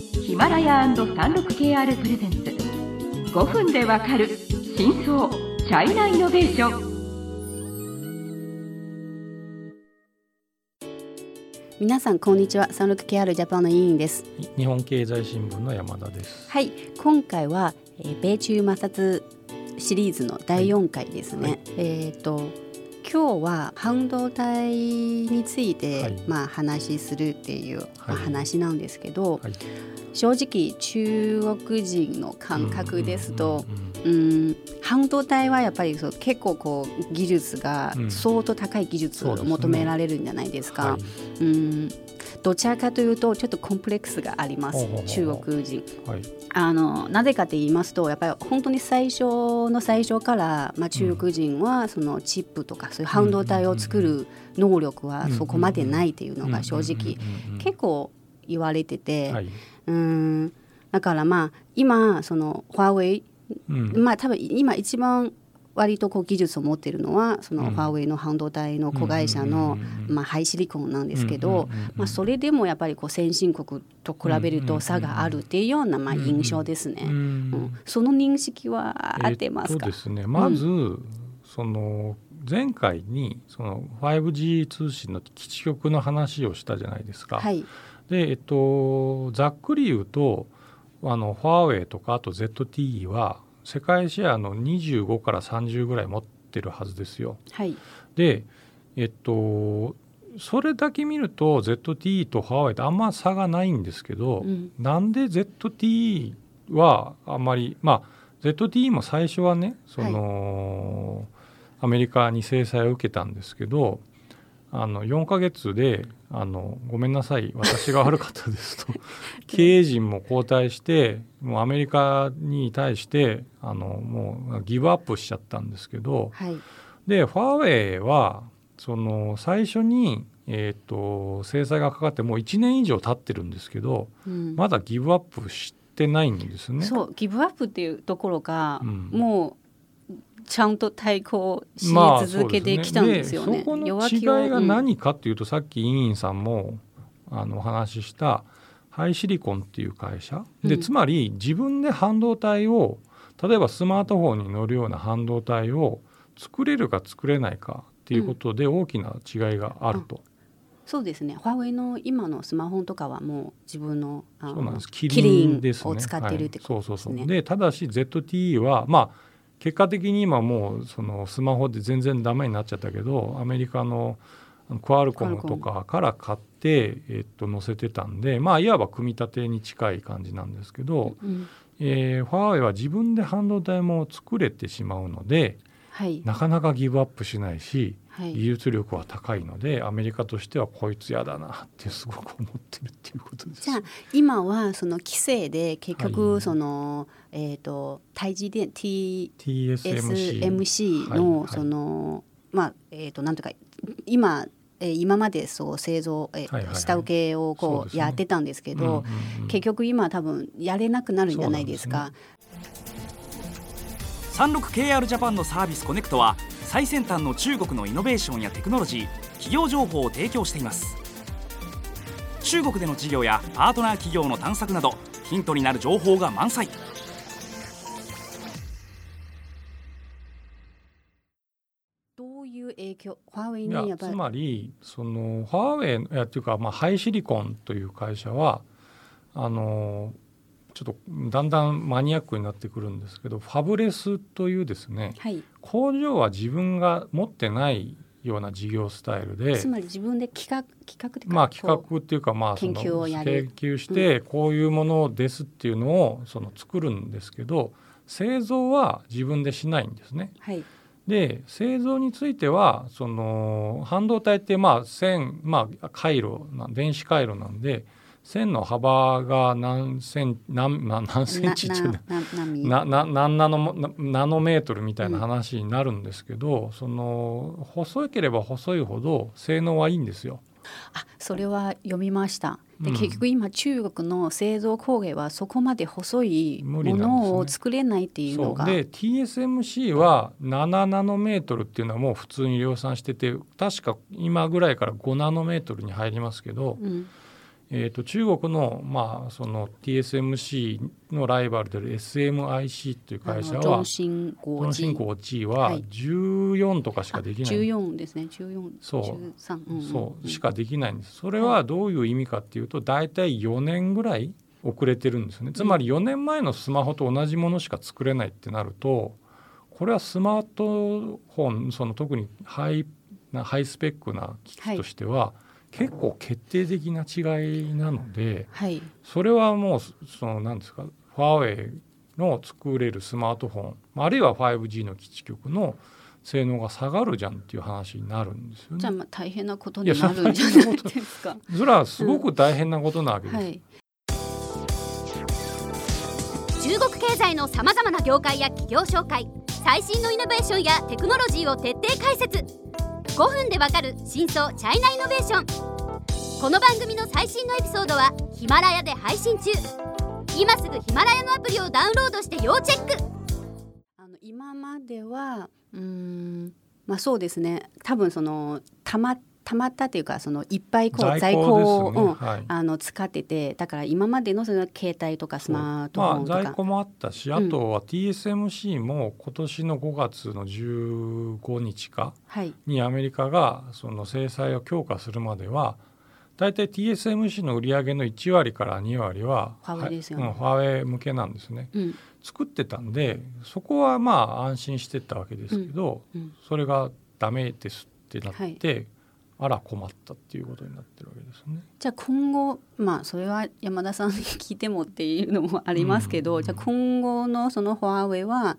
ヒマラヤ &36KR プレゼンツ。5分でわかる真相チャイナイノベーション。皆さんこんにちは。サンロク KR ジャパンの委員です。日本経済新聞の山田です。はい。今回は、えー、米中摩擦シリーズの第4回ですね、はい、えっ、ー、と今日は半導体について、はい、まあ、話するっていう、まあ、話なんですけど、はい、正直中国人の感覚ですと、うん半導体はやっぱりそう結構こう技術が相当高い技術を求められるんじゃないですか。うん、どちらかというとちょっとコンプレックスがあります中国人、はい、あのなぜかと言いますとやっぱり本当に最初の最初から、まあ、中国人はそのチップとかそういう半導体を作る能力はそこまでないっていうのが正直結構言われてて、はい、うん。だからまあ今そのファーウェイ、うん、まあ多分今一番割とこう技術を持っているのはそのファーウェイの半導体の子会社の、まあ、ハイシリコンなんですけど、まあ、それでもやっぱりこう先進国と比べると差があるっていうようなまあ印象ですね。うん、その認識は合ってますか、えですね、まず、その前回にその 5G 通信の基地局の話をしたじゃないですか。はい、で、えっと、ざっくり言うとあのファーウェイとかあと ZTE は世界シェアの25から30ぐらい持ってるはずですよ。はい、でえっとそれだけ見ると ZTE とファーウェイってあんま差がないんですけど、うん、なんで ZTE はあんまりまあ ZTE も最初はねその、はい、アメリカに制裁を受けたんですけどあの4ヶ月であのごめんなさい私が悪かったですと。経営陣も交代してもうアメリカに対してあのもうギブアップしちゃったんですけど、はい、でファーウェイはその最初に、えーと、制裁がかかってもう1年以上経ってるんですけど、うん、まだギブアップしてないんですね。そうギブアップっていうところが、うん、もうちゃんと対抗し続けてきたんですよね。まあ、そこの違いが何かっていうと、うん、さっき委員さんもあのお話ししたハイシリコンっていう会社。で、つまり自分で半導体を例えばスマートフォンに乗るような半導体を作れるか作れないかっていうことで大きな違いがあると。うんそうですね。ファーウェイの今のスマホとかはもう自分のそうなんです。キリンです、ね、を使ってるってことですね。はい、そうそうそう。でただし ZTE はまあ結果的に今もうそのスマホで全然ダメになっちゃったけどアメリカのクアルコムとかから買って、えっと、載せてたんでまあいわば組み立てに近い感じなんですけど、うん、えー、ファーウェイは自分で半導体も作れてしまうので、はい、なかなかギブアップしないし、はい、技術力は高いのでアメリカとしてはこいつやだなってすごく思ってるっていうことです。じゃあ今はその規制で結局その、はい、えっ、ー、と対 T TSMC のその、まあえっ、ー、となんとか今え今までそう製造、え下請けをこうやってたんですけど、結局今多分やれなくなるんじゃないですか。36KR ジャパンのサービスコネクトは最先端の中国のイノベーションやテクノロジー企業情報を提供しています。中国での事業やパートナー企業の探索などヒントになる情報が満載。どういう影響ファーウェイにやっぱりつまりそのファーウェイやっていうか、まあ、ハイシリコンという会社はあのちょっとだんだんマニアックになってくるんですけどファブレスというですね、はい、工場は自分が持ってないような事業スタイルでつまり自分で企画企画っていうかまあ企画っていうかまあ研究をやる。研究してこういうものですっていうのをその作るんですけど製造は自分でしないんですね。はい。で製造についてはその半導体ってまあ線まあ回路電子回路なんで線の幅が何セン何何センチっていうなな何ナノナノメートルみたいな話になるんですけど、うん、その細ければ細いほど性能はいいんですよ。あそれは読みました。で、結局今中国の製造工芸はそこまで細いものを作れないっていうのが。で、ね、TSMC は7ナノメートルっていうのはもう普通に量産してて確か今ぐらいから5ナノメートルに入りますけど。うんえーと、中国の,、まあその TSMC のライバルである SMIC という会社は中芯国 G は14とかしかできない、はい、14ですね。14そう、うん、そうしかできないんです。それはどういう意味かっていうと大体4年ぐらい遅れてるんですね。つまり4年前のスマホと同じものしか作れないってなるとこれはスマートフォンその特にハイハイスペックな機器としては、はい結構決定的な違いなので、はい、それはもうその何ですかファーウェイの作れるスマートフォンあるいは 5G の基地局の性能が下がるじゃんっていう話になるんですよね。じゃあまあ大変なことになるんじゃないですか。それはすごく大変なことなわけです。うんはい、中国経済のさまざまな業界や企業紹介最新のイノベーションやテクノロジーを徹底解説5分でわかる真相チャイナイノベーション。この番組の最新のエピソードはヒマラヤで配信中。今すぐヒマラヤのアプリをダウンロードして要チェック。あの今まではうんまあそうですね。多分そのたまたまったというかそのいっぱいこう在庫を、ね。うんはい、あの使っててだから今までのその携帯とかスマートフォンとか、まあ、在庫もあったし、あとは TSMC も今年の5月の15日かにアメリカがその制裁を強化するまでは大体 TSMC の売り上げの1割から2割はファーウェイですよね、ファーウェイ向けなんですね、うん、作ってたんでそこはまあ安心してたわけですけど、うん。うん、それがダメですってなって、はいあら困ったっていうことになってるわけですね。じゃあ今後まあそれは山田さんに聞いてもっていうのもありますけど、うん。うん、じゃあ今後のそのファーウェイは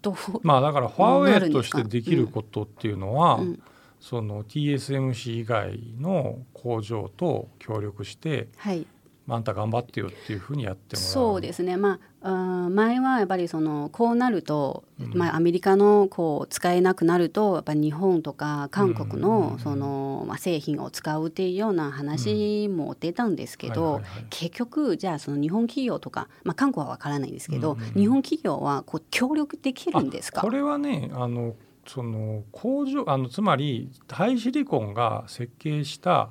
どうまあだからファーウェイとしてできることっていうのは、うんうん、その TSMC 以外の工場と協力して、はい、あんた頑張ってよっていうふうにやってもらう。そうですね。まあ前はやっぱりそのこうなると、うん、まあ、アメリカのこう使えなくなるとやっぱ日本とか韓国のその、まあ、製品を使うっていうような話も出たんですけど、結局じゃあその日本企業とか、まあ、韓国は分からないんですけど、うんうん、日本企業はこう協力できるんですか？これはねあのその工場あのつまりハイシリコンが設計した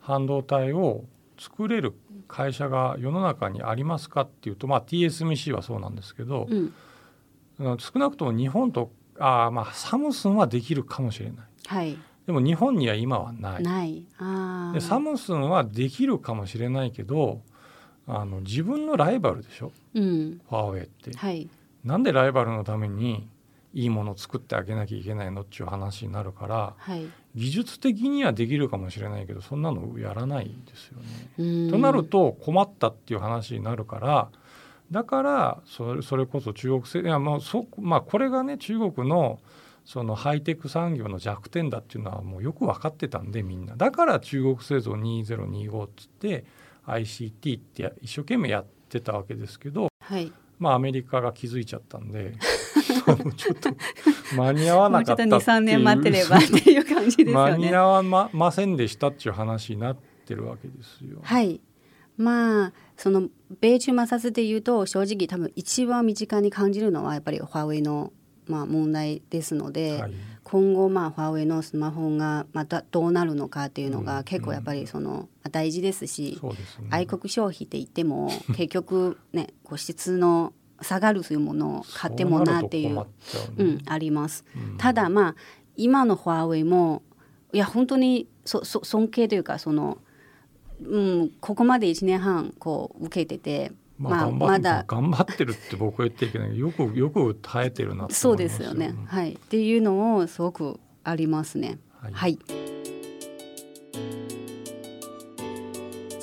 半導体を作れる会社が世の中にありますかっていうと、まあ、TSMC はそうなんですけど、うん、少なくとも日本とあまあサムスンはできるかもしれない、はい、でも日本には今はない。ない。でサムスンはできるかもしれないけどあの自分のライバルでしょ、うん、ファーウェイって、はい、なんでライバルのためにいいものを作ってあげなきゃいけないのっていう話になるから、はい、技術的にはできるかもしれないけどそんなのやらないですよね。となると困ったっていう話になるからだからそれそれこそ中国製いやもうそ、まあ、これがね中国のそのハイテク産業の弱点だっていうのはもうよく分かってたんでみんな。だから中国製造2025っつって ICT って一生懸命やってたわけですけど、はい、まあアメリカが気づいちゃったんでちょっと間に合わなかったっていうもうちょっと23年待ってればっていう感じですよね。間に合わまませんでしたっていう話になってるわけですよ。はい。まあその米中摩擦でいうと正直多分一番身近に感じるのはやっぱりファーウェイのまあ問題ですので、はい、今後まあファーウェイのスマホがまたどうなるのかっていうのが結構やっぱりその大事ですし、うんうんすね、愛国消費って言っても 結局ね個室の下がるというものを買ってもなっていう、ね、うん、あります、うん、ただまあ今のファーウェイもいや本当にそそ尊敬というかその、うん、ここまで1年半こう受けててまあ、まだ頑張ってるって僕は言ってるけどよくよく耐えてるなそうですよね、はい、っていうのをすごくありますね。はい、はい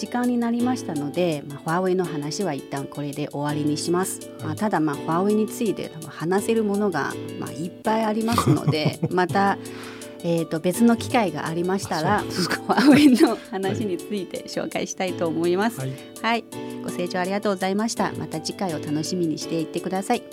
時間になりましたので、まあ、ファーウェイの話は一旦これで終わりにします、はい、まあ、ただまあファーウェイについて話せるものがまあいっぱいありますので またえー、と別の機会がありましたらファーウェイの話について紹介したいと思います、はい、はい、ご清聴ありがとうございました。また次回を楽しみにしていってください